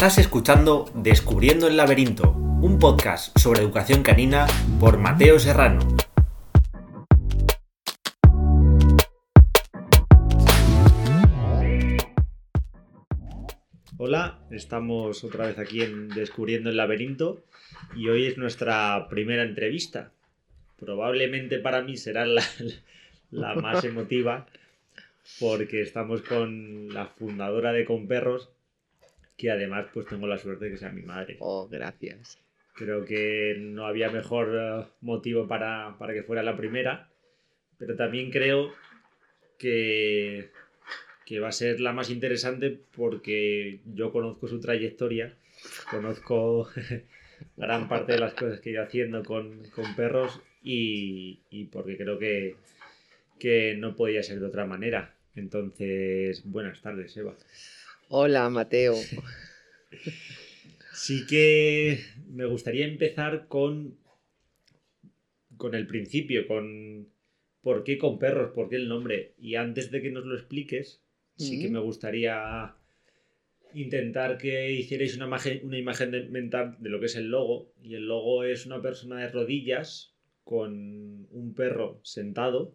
Estás escuchando Descubriendo el laberinto, un podcast sobre educación canina por Mateo Serrano. Hola, estamos otra vez aquí en Descubriendo el laberinto y hoy es nuestra primera entrevista. Probablemente para mí será la, la más emotiva porque estamos con la fundadora de Con Perros, que además pues tengo la suerte de que sea mi madre. Oh, gracias. Creo que no había mejor eh, motivo para, para que fuera la primera, pero también creo que, que va a ser la más interesante porque yo conozco su trayectoria, conozco gran parte de las cosas que ido haciendo con, con perros y, y porque creo que, que no podía ser de otra manera. Entonces, buenas tardes, Eva. Hola, Mateo. Sí que me gustaría empezar con, con el principio, con por qué con perros, por qué el nombre. Y antes de que nos lo expliques, sí que me gustaría intentar que hicierais una imagen, una imagen de- mental de lo que es el logo. Y el logo es una persona de rodillas con un perro sentado,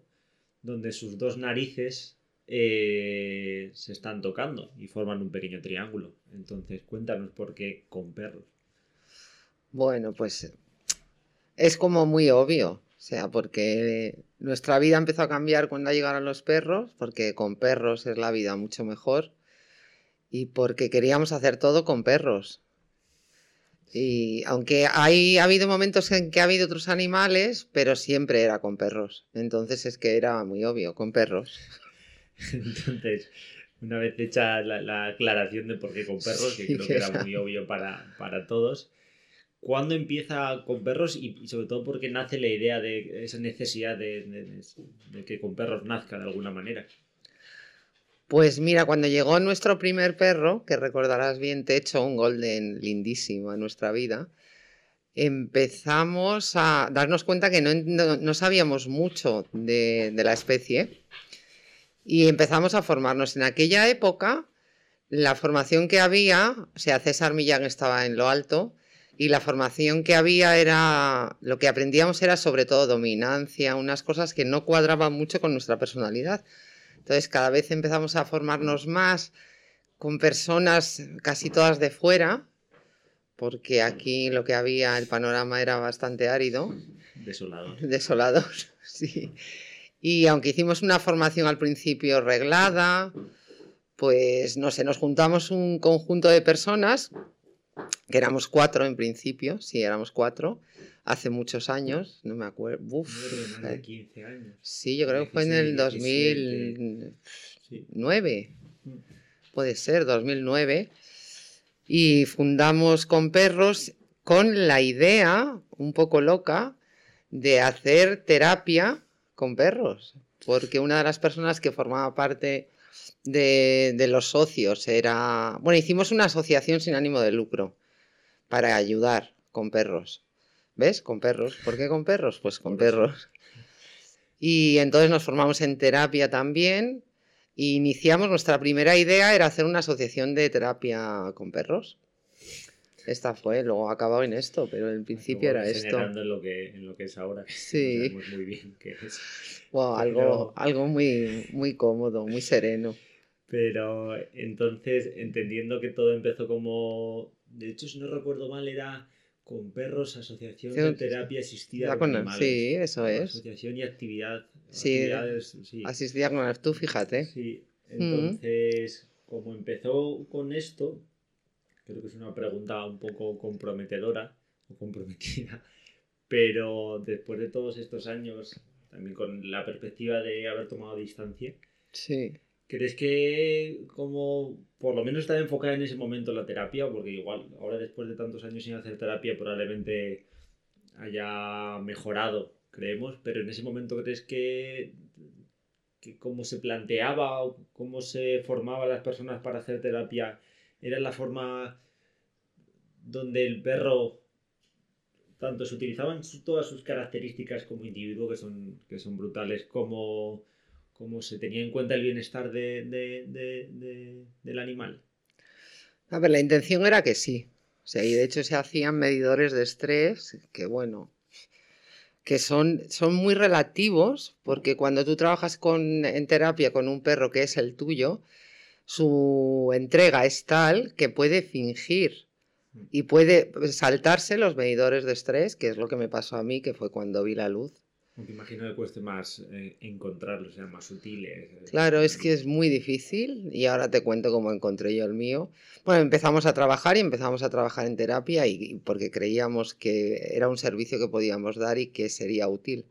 donde sus dos narices eh, se están tocando y forman un pequeño triángulo. Entonces, cuéntanos por qué con perros. Bueno, pues es como muy obvio, o sea, porque nuestra vida empezó a cambiar cuando llegaron los perros, porque con perros es la vida mucho mejor y porque queríamos hacer todo con perros. Y aunque hay, ha habido momentos en que ha habido otros animales, pero siempre era con perros. Entonces es que era muy obvio, con perros. Entonces, una vez hecha la, la aclaración de por qué con perros, que Sí, creo que era muy obvio para, para todos, ¿cuándo empieza con perros y, y sobre todo por qué nace la idea de esa necesidad de, de- de que con perros nazca de alguna manera? Pues mira, cuando llegó nuestro primer perro, que recordarás bien, Techo, un golden lindísimo en nuestra vida, empezamos a darnos cuenta que no, no- no sabíamos mucho de, de la especie y empezamos a formarnos. En aquella época, la formación que había, o sea, César Millán estaba en lo alto, y la formación que había era, lo que aprendíamos era sobre todo dominancia, unas cosas que no cuadraban mucho con nuestra personalidad. Entonces cada vez empezamos a formarnos más con personas casi todas de fuera, porque aquí lo que había, el panorama era bastante árido, Desolador. desolador, sí. Y aunque hicimos una formación al principio reglada, pues no sé, nos juntamos un conjunto de personas, que éramos cuatro en principio, sí, éramos cuatro, hace muchos años, no me acuerdo, uf, más de eh, 15 años. Sí, yo creo que fue en el 16, 2009, Sí. puede ser, 2009. Y fundamos con perros con la idea, un poco loca, de hacer terapia con perros. Porque una de las personas que formaba parte de, de los socios era... Bueno, hicimos una asociación sin ánimo de lucro para ayudar con perros. ¿Ves? Con perros. ¿Por qué con perros? Pues con perros. Y entonces nos formamos en terapia también. E iniciamos, nuestra primera idea era hacer una asociación de terapia con perros. Esta fue, luego ha acabado en esto, pero en principio era esto. En lo, que, en lo que es ahora. no Sí. sabemos muy bien qué es. Wow, algo, Pero- algo muy, muy cómodo, muy sereno. Pero entonces, entendiendo que todo empezó como. De hecho, si no recuerdo mal, era con perros, asociación de terapia asistida con con- animales. sí, eso es. Asociación y actividad. Sí, actividades, sí. Asistía con tú, fíjate. Sí, entonces, como empezó con esto, creo que es una pregunta un poco comprometedora o comprometida, pero después de todos estos años, también con la perspectiva de haber tomado distancia, Sí. ¿crees que como por lo menos estaba enfocada en ese momento la terapia? Porque igual ahora después de tantos años sin hacer terapia probablemente haya mejorado, creemos, pero en ese momento crees que, que cómo se planteaba o cómo se formaban las personas para hacer terapia era la forma donde el perro tanto se utilizaban todas sus características como individuo que son, que son brutales como cómo se tenía en cuenta el bienestar de- de- del animal. A ver, la intención era que sí. O sea, y de hecho se hacían medidores de estrés que, bueno, que son, son muy relativos, porque cuando tú trabajas con, en terapia con un perro que es el tuyo, su entrega es tal que puede fingir y puede saltarse los medidores de estrés, que es lo que me pasó a mí, que fue cuando vi la luz. Aunque imagino que cueste más eh, encontrarlos, sean más sutiles. eh, Claro, es que es muy difícil y ahora te cuento cómo encontré yo el mío. Bueno, empezamos a trabajar y empezamos a trabajar en terapia y, y porque creíamos que era un servicio que podíamos dar y que sería útil.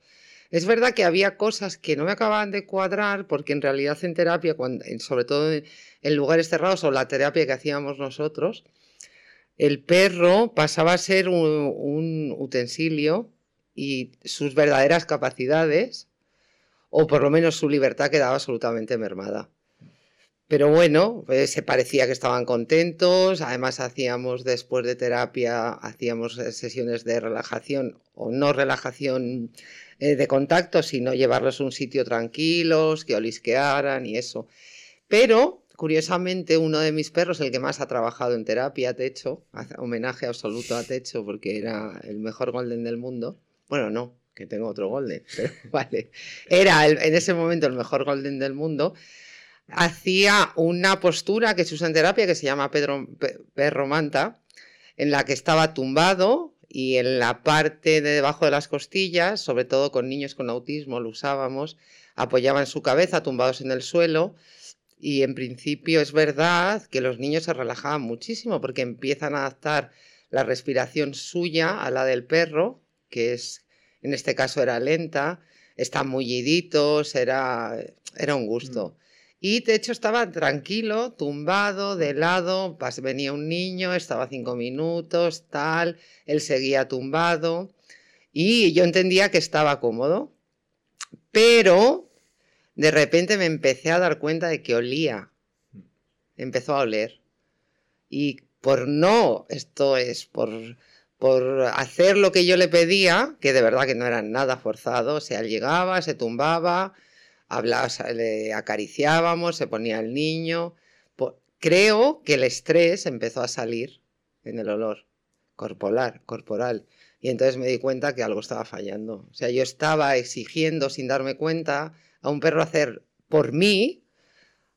Es verdad que había cosas que no me acababan de cuadrar porque en realidad en terapia, sobre todo en, lugares cerrados o la terapia que hacíamos nosotros, el perro pasaba a ser un utensilio y sus verdaderas capacidades o por lo menos su libertad quedaba absolutamente mermada. Pero bueno, pues, se parecía que estaban contentos, además hacíamos después de terapia, hacíamos eh, sesiones de relajación o no relajación eh, de contacto, sino llevarlos a un sitio tranquilos, que olisquearan y eso. Pero, curiosamente, uno de mis perros, el que más ha trabajado en terapia, Techo, homenaje absoluto a Techo porque era el mejor golden del mundo. Bueno, no, que tengo otro golden, pero vale. Era en ese momento el mejor golden del mundo. Hacía una postura que se usa en terapia que se llama Pedro- pe- perro manta, en la que estaba tumbado y en la parte de debajo de las costillas, sobre todo con niños con autismo lo usábamos, apoyaban su cabeza tumbados en el suelo y en principio es verdad que los niños se relajaban muchísimo porque empiezan a adaptar la respiración suya a la del perro, que es, en este caso era lenta, están mulliditos, era, era un gusto. Y de hecho estaba tranquilo, tumbado, de lado, venía un niño, estaba cinco minutos, tal, él seguía tumbado y yo entendía que estaba cómodo, pero de repente me empecé a dar cuenta de que olía, empezó a oler. Y por no, esto es por, por hacer lo que yo le pedía, que de verdad que no era nada forzado, o sea, llegaba, se tumbaba, hablaba, le acariciábamos, se ponía el niño. Creo que el estrés empezó a salir en el olor corporal, corporal. Y entonces me di cuenta que algo estaba fallando. O sea, yo estaba exigiendo sin darme cuenta a un perro hacer por mí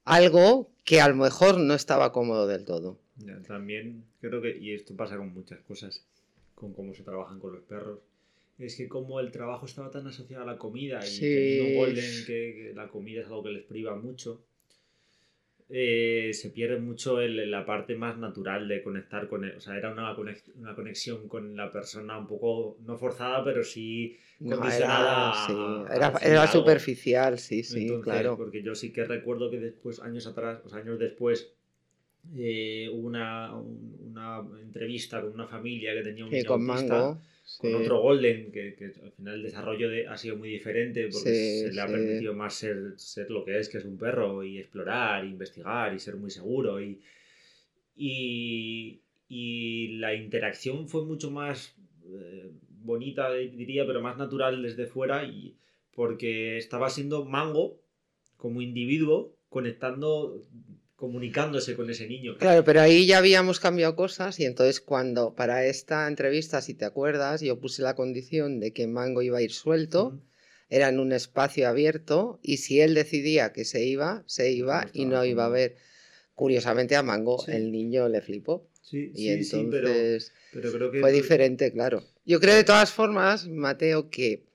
algo que a lo mejor no estaba cómodo del todo. También creo que, y esto pasa con muchas cosas, con cómo se trabajan con los perros, es que como el trabajo estaba tan asociado a la comida y Sí. teniendo Golden, que, la comida es algo que les priva mucho, eh, se pierde mucho el- la parte más natural de conectar con él. O sea, era una, una conexión con la persona un poco, no forzada, pero sí No, condicionada era, sí, a- a era, algo. superficial, sí, sí, Entonces, claro. Porque yo sí que recuerdo que después, años atrás, o sea, años después, eh, hubo una, un- una entrevista con una familia que tenía un Sí, con Mango. con sí. otro Golden, que, que al final el desarrollo de- ha sido muy diferente porque Sí, se le ha permitido más ser, ser lo que es, que es un perro, y explorar, y investigar, y ser muy seguro. Y, y, y la interacción fue mucho más eh, bonita, diría, pero más natural desde fuera, y porque estaba siendo Mango como individuo conectando, comunicándose con ese niño. Claro, pero ahí ya habíamos cambiado cosas y entonces cuando para esta entrevista, si te acuerdas, yo puse la condición de que Mango iba a ir suelto, era en un espacio abierto y si él decidía que se iba, se iba No y no iba a ver. Curiosamente a Mango Sí. el niño le flipó Sí, y sí, sí, pero, entonces pero creo que fue diferente, claro. Yo creo de todas formas, Mateo, que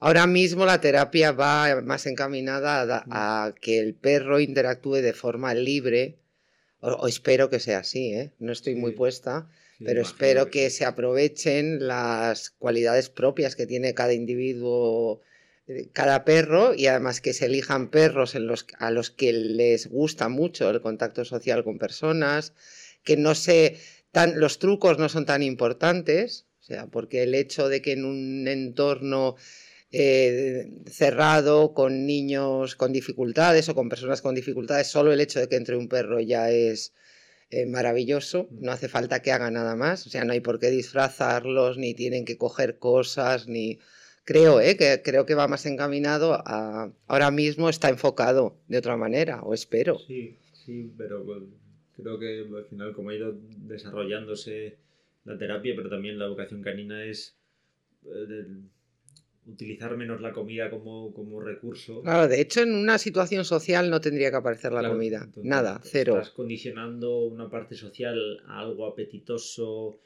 ahora mismo la terapia va más encaminada a, que el perro interactúe de forma libre, o, o espero que sea así, ¿eh? No estoy muy Sí. puesta, Sí, pero espero que se aprovechen las cualidades propias que tiene cada individuo, eh, cada perro, y además que se elijan perros en los, a los que les gusta mucho el contacto social con personas, que no se tan, los trucos no son tan importantes, o sea, porque el hecho de que en un entorno eh, cerrado con niños con dificultades o con personas con dificultades, solo el hecho de que entre un perro ya es eh, maravilloso, Mm. no hace falta que haga nada más, o sea, no hay por qué disfrazarlos, ni tienen que coger cosas, ni Creo, ¿eh? que creo que va más encaminado a. Ahora mismo está enfocado de otra manera, o espero. Sí, sí, pero pues, creo que al final, como ha ido desarrollándose la terapia, pero también la educación canina, es eh, utilizar menos la comida como, como, recurso. Claro, de hecho, en una situación social no tendría que aparecer la comida. Nada, cero. Estás condicionando una parte social a algo apetitoso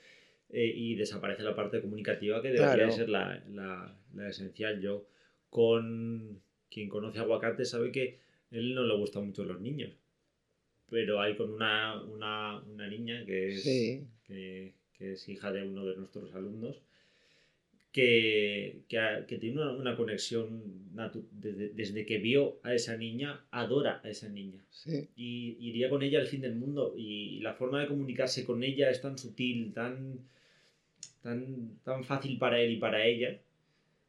eh, y desaparece la parte comunicativa que debería ser la, la, esencial. Yo, con quien conoce aguacate, sabe que a él no le gustan mucho los niños. Pero hay con una, una, una niña que es, que, que, es hija de uno de nuestros alumnos, que, que, tiene una, conexión desde, desde, que vio a esa niña, adora a esa niña. Y iría con ella al fin del mundo. Y la forma de comunicarse con ella es tan sutil, tan tan, tan fácil para él y para ella,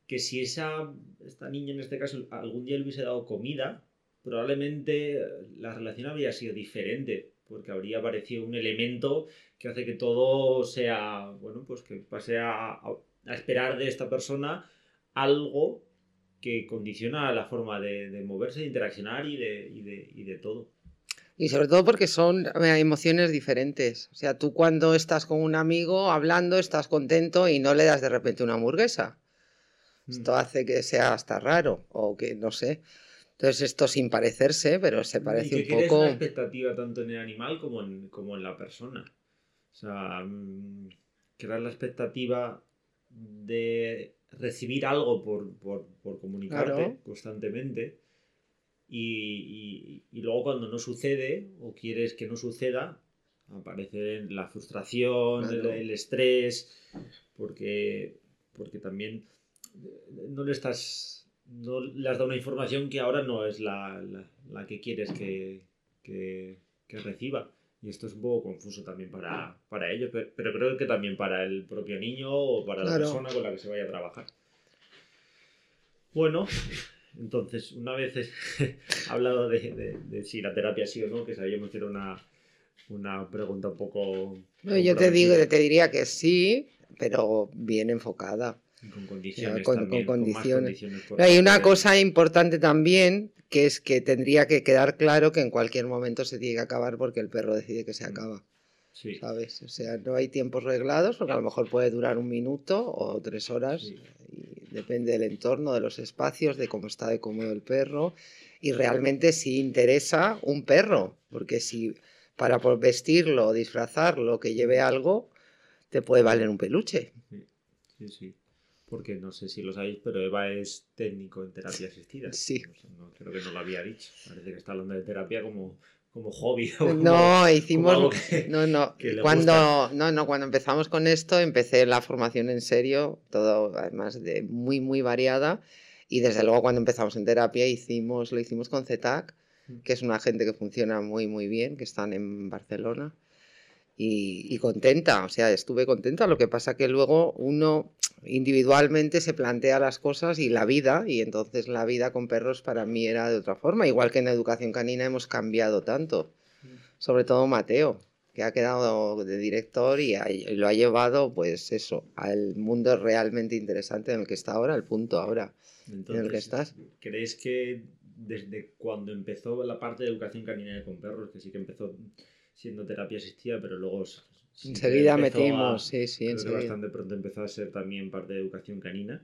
que si esa, esta niña en este caso algún día le hubiese dado comida, probablemente la relación habría sido diferente, porque habría aparecido un elemento que hace que todo sea, bueno, pues que pase a, a, esperar de esta persona algo que condiciona la forma de, de moverse, de interaccionar y de, y de, y de todo. Y sobre todo porque son emociones diferentes. O sea, tú cuando estás con un amigo hablando, estás contento y no le das de repente una hamburguesa. Esto mm. hace que sea hasta raro o que no sé. Entonces esto sin parecerse, pero se parece un poco... una expectativa tanto en el animal como en, como en la persona. O sea, mm, crear la expectativa de recibir algo por, por, por comunicarte constantemente y, luego cuando no sucede o quieres que no suceda, aparece la frustración, el, estrés, porque, porque también no le estás no le has dado una información que ahora no es la, que quieres que, reciba. Y esto es un poco confuso también para, ellos, pero, creo que también para el propio niño o para la persona con la que se vaya a trabajar. Bueno, entonces, una vez he hablado de, si la terapia sí o no, que sabíamos que era una, una pregunta un poco... yo te, digo, te diría que sí, pero bien enfocada. Con condiciones. Con, condiciones. hay una cosa importante también, que es que tendría que quedar claro que en cualquier momento se tiene que acabar porque el perro decide que se mm. acaba. Sí. ¿Sabes? O sea, no hay tiempos reglados, porque a lo mejor puede durar un minuto o tres horas depende del entorno, de los espacios, de cómo está de cómodo el perro y realmente si interesa un perro, porque si para vestirlo o disfrazarlo que lleve algo, te puede valer un peluche. Sí, sí. Porque no sé si lo sabéis, pero Eva es técnico en terapia asistida. Sí. creo que no lo había dicho. Parece que está hablando de terapia como como hobby. no, hicimos. no, no. Cuando, no, no, cuando empezamos con esto, empecé la formación en serio, todo además de muy, muy variada. Y desde luego, cuando empezamos en terapia, hicimos, lo hicimos con CETAC, mm. que es una gente que funciona muy, muy bien, que están en Barcelona. Y, y contenta, o sea, estuve contenta. Lo que pasa que luego uno individualmente se plantea las cosas y la vida, y entonces la vida con perros para mí era de otra forma, igual que en educación canina hemos cambiado tanto, sobre todo Mateo, que ha quedado de director y, lo ha llevado, pues eso, al mundo realmente interesante en el que está ahora, el punto ahora en el que estás. ¿Crees que desde cuando empezó la parte de educación canina con perros, que sí que empezó siendo terapia asistida, pero luego enseguida metimos, sí, sí, enseguida. bastante pronto empezó a ser también parte de educación canina.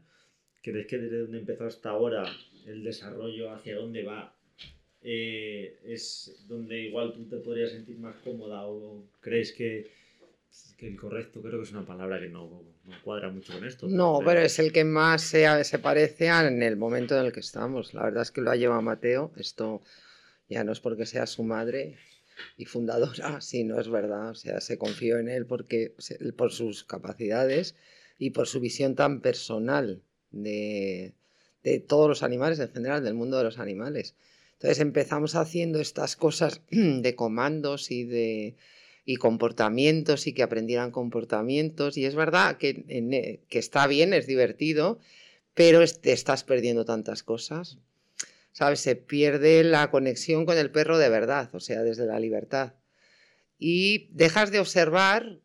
¿Crees que desde donde empezó hasta ahora el desarrollo hacia dónde va eh, es donde igual tú te podrías sentir más cómoda o crees que, que el correcto, creo que es una palabra que no, no cuadra mucho con esto. No, pero, es el que más se, se parece en el momento en el que estamos. La verdad es que lo ha llevado Mateo. Esto ya no es porque sea su madre, y fundadora, sí, no es verdad. O sea, se confió en él porque, por sus capacidades y por su visión tan personal de, de todos los animales, en general, del mundo de los animales. Entonces empezamos haciendo estas cosas de comandos y de y comportamientos y que aprendieran comportamientos. Y es verdad que, que está bien, es divertido, pero te estás perdiendo tantas cosas. ¿Sabes? Se pierde la conexión con el perro de verdad, o sea, desde la libertad. Y dejas de observar,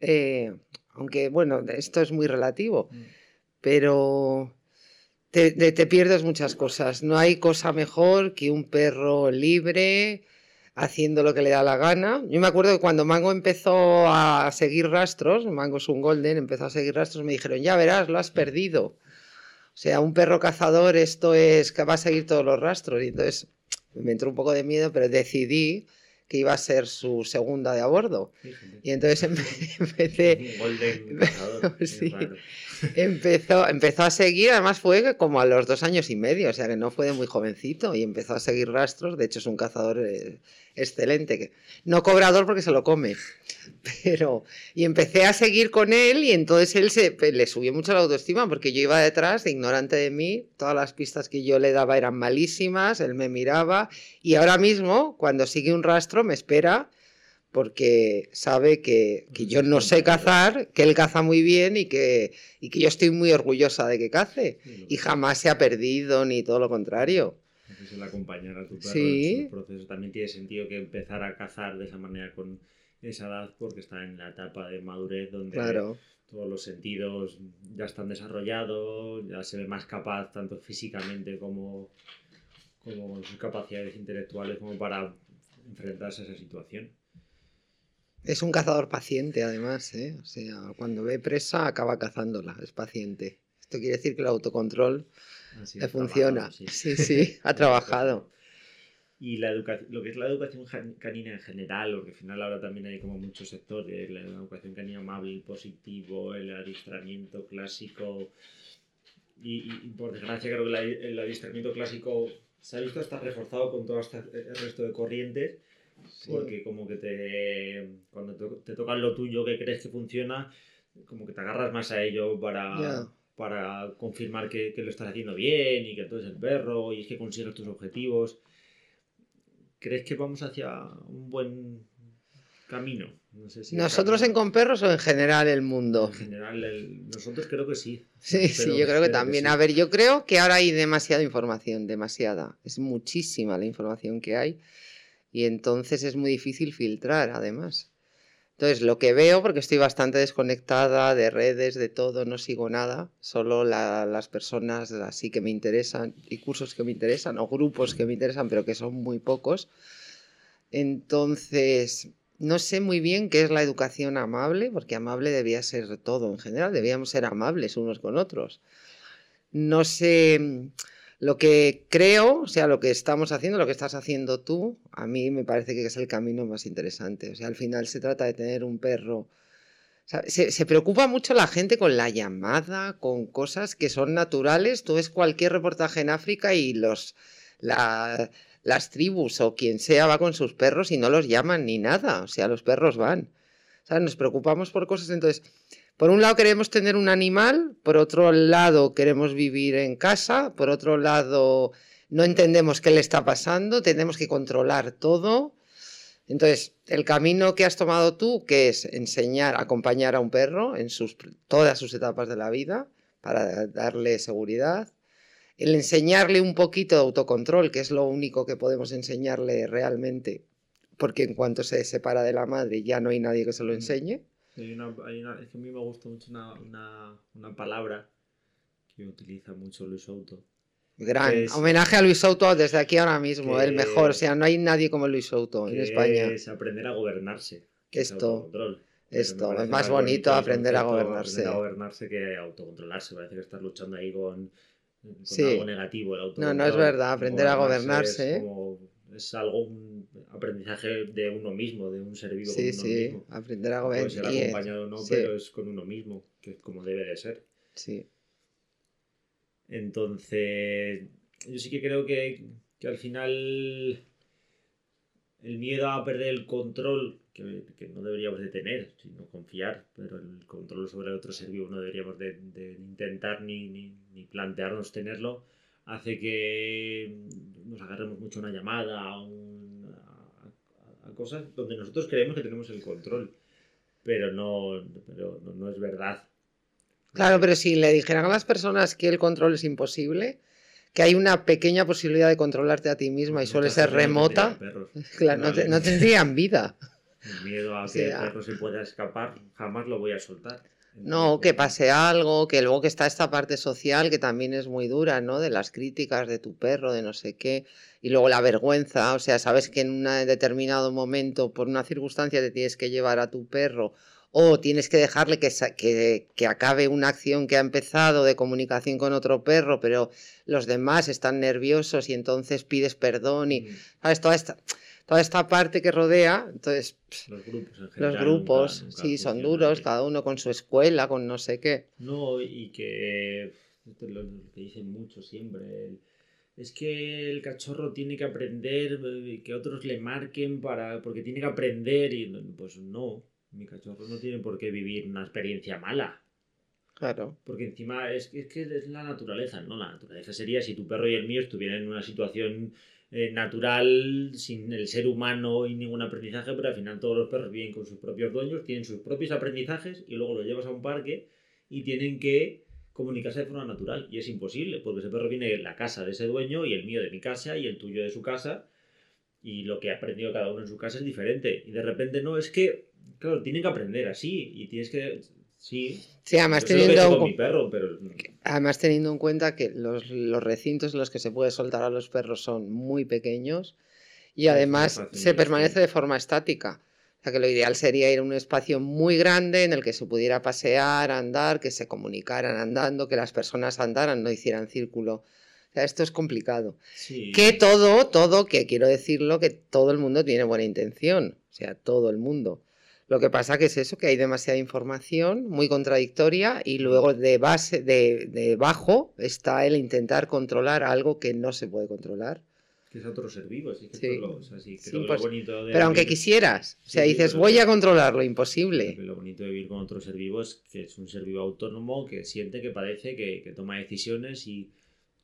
eh, aunque bueno, esto es muy relativo, mm. pero te, te, pierdes muchas cosas. No hay cosa mejor que un perro libre, haciendo lo que le da la gana. Yo me acuerdo que cuando Mango empezó a seguir rastros, Mango es un golden, empezó a seguir rastros, me dijeron, ya verás, lo has perdido. O sea, un perro cazador, esto es que va a seguir todos los rastros. Y entonces me entró un poco de miedo, pero decidí que iba a ser su segunda de a bordo. Y entonces empecé... sí, empezó, empezó a seguir, además fue como a los dos años y medio, o sea que no fue de muy jovencito y empezó a seguir rastros, de hecho es un cazador eh, excelente, no cobrador porque se lo come, pero y empecé a seguir con él y entonces él se le subió mucho la autoestima porque yo iba detrás, ignorante de mí, todas las pistas que yo le daba eran malísimas, él me miraba. Y ahora mismo cuando sigue un rastro me espera porque sabe que, que, yo no sé cazar, que él caza muy bien y que, y que yo estoy muy orgullosa de que cace. Y jamás se ha perdido, ni todo lo contrario. Entonces el acompañar a tu perro en su proceso también tiene sentido que empezar a cazar de esa manera con esa edad porque está en la etapa de madurez donde todos los sentidos ya están desarrollados, ya se ve más capaz tanto físicamente como, como sus capacidades intelectuales como para enfrentarse a esa situación. Es un cazador paciente, además, ¿eh? O sea, cuando ve presa acaba cazándola, es paciente. Esto quiere decir que el autocontrol le funciona. Sí. sí. ha trabajado. Y la lo que es la educación canina en general, porque al final ahora también hay como muchos sectores, la educación canina amable, el positivo, el adiestramiento clásico. Y, por desgracia creo que el adiestramiento clásico se ha visto hasta reforzado con todo este, el resto de corrientes porque como que te cuando te, toca lo tuyo que crees que funciona, como que te agarras más a ello para, para confirmar que, que, lo estás haciendo bien y que tú eres el perro y es que consigues tus objetivos. ¿Crees que vamos hacia un buen camino? ¿Nosotros en con perros o en general el mundo? En general, nosotros creo que sí. Sí, sí, yo creo que también. A ver, yo creo que ahora hay demasiada información, demasiada. Es muchísima la información que hay y entonces es muy difícil filtrar, además. Entonces, lo que veo, porque estoy bastante desconectada de redes, de todo, no sigo nada, solo las personas así que me interesan y cursos que me interesan o grupos que me interesan, pero que son muy pocos. Entonces, no sé muy bien qué es la educación amable, porque amable debía ser todo en general, debíamos ser amables unos con otros. No sé lo que creo, o sea, lo que estamos haciendo, lo que estás haciendo tú, a mí me parece que es el camino más interesante. O sea, al final se trata de tener un perro. se, preocupa mucho la gente con la llamada, con cosas que son naturales. Tú ves cualquier reportaje en África y los, las tribus o quien sea va con sus perros y no los llaman ni nada. O sea, los perros van. O sea, nos preocupamos por cosas. Entonces, por un lado queremos tener un animal, por otro lado queremos vivir en casa, por otro lado no entendemos qué le está pasando, tenemos que controlar todo. Entonces, el camino que has tomado tú, que es enseñar, acompañar a un perro en todas sus etapas de la vida para darle seguridad, el enseñarle un poquito de autocontrol, que es lo único que podemos enseñarle realmente, porque en cuanto se separa de la madre ya no hay nadie que se lo enseñe. Hay una, hay una, es que a mí me gusta mucho una, una, una palabra que utiliza mucho Luis Souto. Gran homenaje a Luis Souto desde aquí ahora mismo, el mejor. O sea, no hay nadie como Luis Souto en España. Es aprender a gobernarse. Esto. Esto, es más bonito aprender a gobernarse. Aprender a gobernarse que autocontrolarse. Parece que estás luchando ahí con, con algo negativo. El no, no es verdad. Aprender a gobernarse. Es como es algo, un aprendizaje de uno mismo, de un ser vivo. Sí, sí, aprender a gobernar. Puede ser acompañado o no, pero es con uno mismo, que es como debe de ser. Sí. Entonces, yo sí que creo que, que al final el miedo a perder el control, que, que, no deberíamos de tener, sino confiar, pero el control sobre el otro ser vivo no deberíamos de, de intentar ni, ni, ni plantearnos tenerlo hace que nos agarremos mucho a una llamada, a, a, cosas donde nosotros creemos que tenemos el control, pero no, pero no, es verdad. Claro, pero si le dijeran a las personas que el control es imposible, que hay una pequeña posibilidad de controlarte a ti misma y suele ser remota, claro, no, no, tendrían vida. El miedo a que el perro se pueda escapar, jamás lo voy a soltar. No, que pase algo, que luego que está esta parte social que también es muy dura, ¿no? De las críticas de tu perro, de no sé qué, y luego la vergüenza, o sea, sabes que en un determinado momento, por una circunstancia, te tienes que llevar a tu perro o tienes que dejarle que, que, que, acabe una acción que ha empezado de comunicación con otro perro, pero los demás están nerviosos y entonces pides perdón y, mm. ¿sabes? Toda esta, toda esta parte que rodea, entonces... Los grupos, en general, Los grupos, sí, son duros, cada uno con su escuela, con no sé qué. No, y que, lo que dicen mucho siempre, es que el cachorro tiene que aprender, eh, que otros le marquen para, porque tiene que aprender y pues no mi cachorro no tiene por qué vivir una experiencia mala. Claro. Porque encima es, es que es la naturaleza, ¿no? La naturaleza sería si tu perro y el mío estuvieran en una situación eh, natural, sin el ser humano y ningún aprendizaje, pero al final todos los perros viven con sus propios dueños, tienen sus propios aprendizajes y luego los llevas a un parque y tienen que comunicarse de forma natural. Y es imposible, porque ese perro viene de la casa de ese dueño y el mío de mi casa y el tuyo de su casa. Y lo que ha aprendido cada uno en su casa es diferente. Y de repente no, es que Claro, tienen que aprender así y tienes que... Sí, sí además, teniendo, además teniendo en cuenta que los, recintos en los que se puede soltar a los perros son muy pequeños y además se permanece de forma estática. O sea que lo ideal sería ir a un espacio muy grande en el que se pudiera pasear, andar, que se comunicaran andando, que las personas andaran, no hicieran círculo. O sea, esto es complicado. Que todo, todo, que quiero decirlo, que todo el mundo tiene buena intención. O sea, todo el mundo. Lo que pasa que es eso, que hay demasiada información muy contradictoria y luego de base, de, de bajo está el intentar controlar algo que no se puede controlar. Que es otro ser vivo, así que sí. lo, o sea, sí, pues, bonito Pero aunque quisieras, o sea, dices, voy a controlarlo, imposible. Lo bonito de vivir con otro ser vivo es que es un ser vivo autónomo, que siente, que padece, que, que toma decisiones y,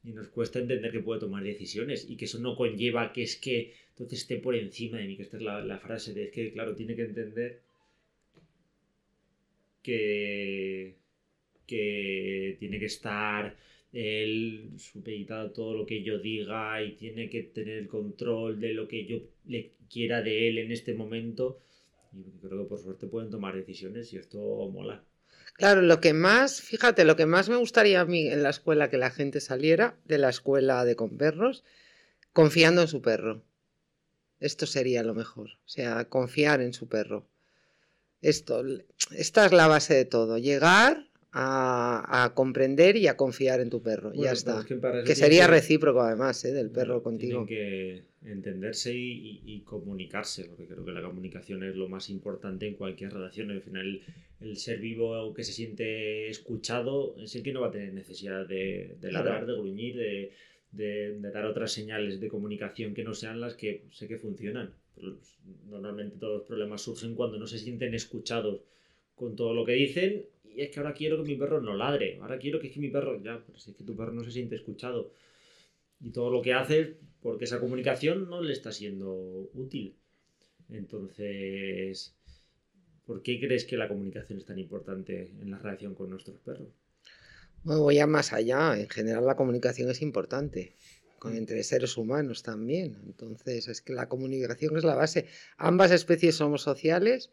y nos cuesta entender que puede tomar decisiones y que eso no conlleva que es que entonces esté por encima de mí, que esta es la, la frase de es que, claro, tiene que entender que, que tiene que estar él supeditado todo lo que yo diga y tiene que tener el control de lo que yo le quiera de él en este momento. Y creo que por suerte pueden tomar decisiones y esto mola. Claro, lo que más, fíjate, lo que más me gustaría a mí en la escuela que la gente saliera de la escuela de con perros, confiando en su perro. Esto sería lo mejor, o sea, confiar en su perro. Esto, esta es la base de todo, llegar a, comprender y a confiar en tu perro. ya está. que, sería recíproco además, ¿eh? del perro contigo. Tienen que entenderse y, comunicarse, porque creo que la comunicación es lo más importante en cualquier relación. Al final, el ser vivo que se siente escuchado es el que no va a tener necesidad de, de ladrar, de gruñir, de, de, dar otras señales de comunicación que no sean las que sé que funcionan. Normalmente todos los problemas surgen cuando no se sienten escuchados con todo lo que dicen y es que ahora quiero que mi perro no ladre, ahora quiero que es que mi perro, ya, pero si es que tu perro no se siente escuchado y todo lo que hace porque esa comunicación no le está siendo útil. Entonces, ¿por qué crees que la comunicación es tan importante en la relación con nuestros perros? Bueno, voy a más allá. En general la comunicación es importante con, entre seres humanos también. Entonces, es que la comunicación es la base. Ambas especies somos sociales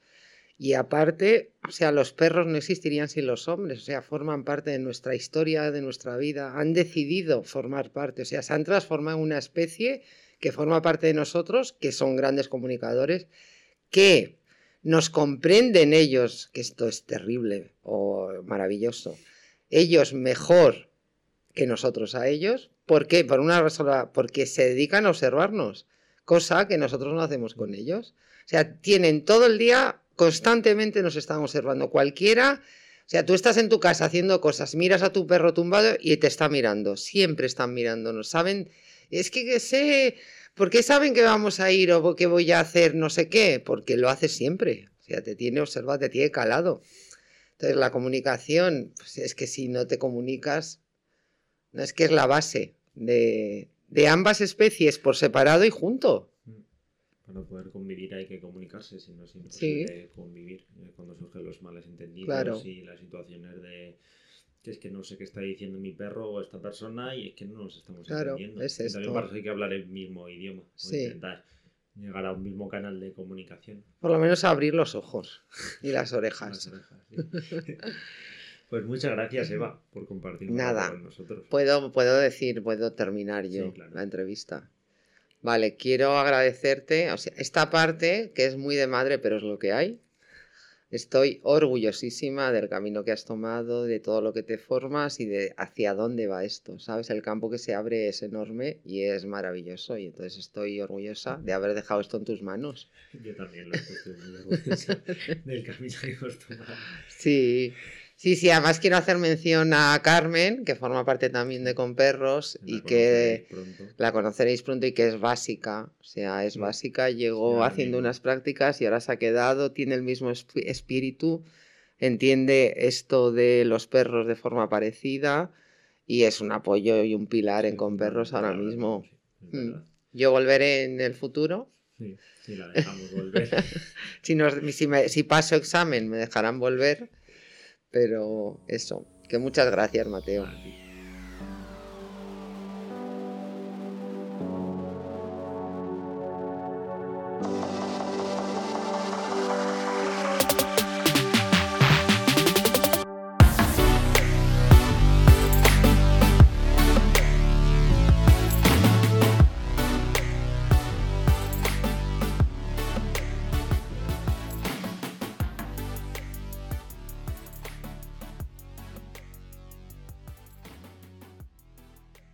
y aparte, o sea, los perros no existirían sin los hombres, o sea, forman parte de nuestra historia, de nuestra vida, han decidido formar parte, o sea, se han transformado en una especie que forma parte de nosotros, que son grandes comunicadores, que nos comprenden ellos, que esto es terrible o maravilloso, ellos mejor que nosotros a ellos. ¿Por qué? Por una razón, porque se dedican a observarnos, cosa que nosotros no hacemos con ellos. O sea, tienen todo el día, constantemente nos están observando. Cualquiera, o sea, tú estás en tu casa haciendo cosas, miras a tu perro tumbado y te está mirando. Siempre están mirándonos. Saben, es que sé, ¿por qué saben que vamos a ir o que voy a hacer no sé qué? Porque lo haces siempre. O sea, te tiene observado, te tiene calado. Entonces, la comunicación, pues es que si no te comunicas, no es que es la base de, ambas especies por separado y junto. Para poder convivir hay que comunicarse, si no es imposible convivir eh, cuando surgen los males entendidos y las situaciones de que es que no sé qué está diciendo mi perro o esta persona y es que no nos estamos entendiendo. Es También para eso hay que hablar el mismo idioma, o intentar llegar a un mismo canal de comunicación. Por lo menos abrir los ojos y las orejas. Las orejas, sí. Pues muchas gracias, Eva, por compartir Nada. con nosotros. Puedo, puedo decir, puedo terminar yo Sí, claro. la entrevista. Vale, quiero agradecerte, o sea, esta parte que es muy de madre, pero es lo que hay. Estoy orgullosísima del camino que has tomado, de todo lo que te formas y de hacia dónde va esto. ¿Sabes? El campo que se abre es enorme y es maravilloso. Y entonces estoy orgullosa de haber dejado esto en tus manos. Yo también lo estoy muy orgulloso del camino que hemos tomado. Sí, sí, sí. Además quiero hacer mención a Carmen, que forma parte también de Con Perros La y que pronto. la conoceréis pronto y que es básica. O sea, es Mm. básica. Llegó haciendo amigo. unas prácticas y ahora se ha quedado. Tiene el mismo esp- espíritu. Entiende esto de los perros de forma parecida. Y es un apoyo y un pilar en Con Perros ahora mismo. sí, Mm. Yo volveré en el futuro. Sí, sí, la dejamos volver. Si, nos- si, me- si paso examen me dejarán volver. Pero eso, que muchas gracias, Mateo.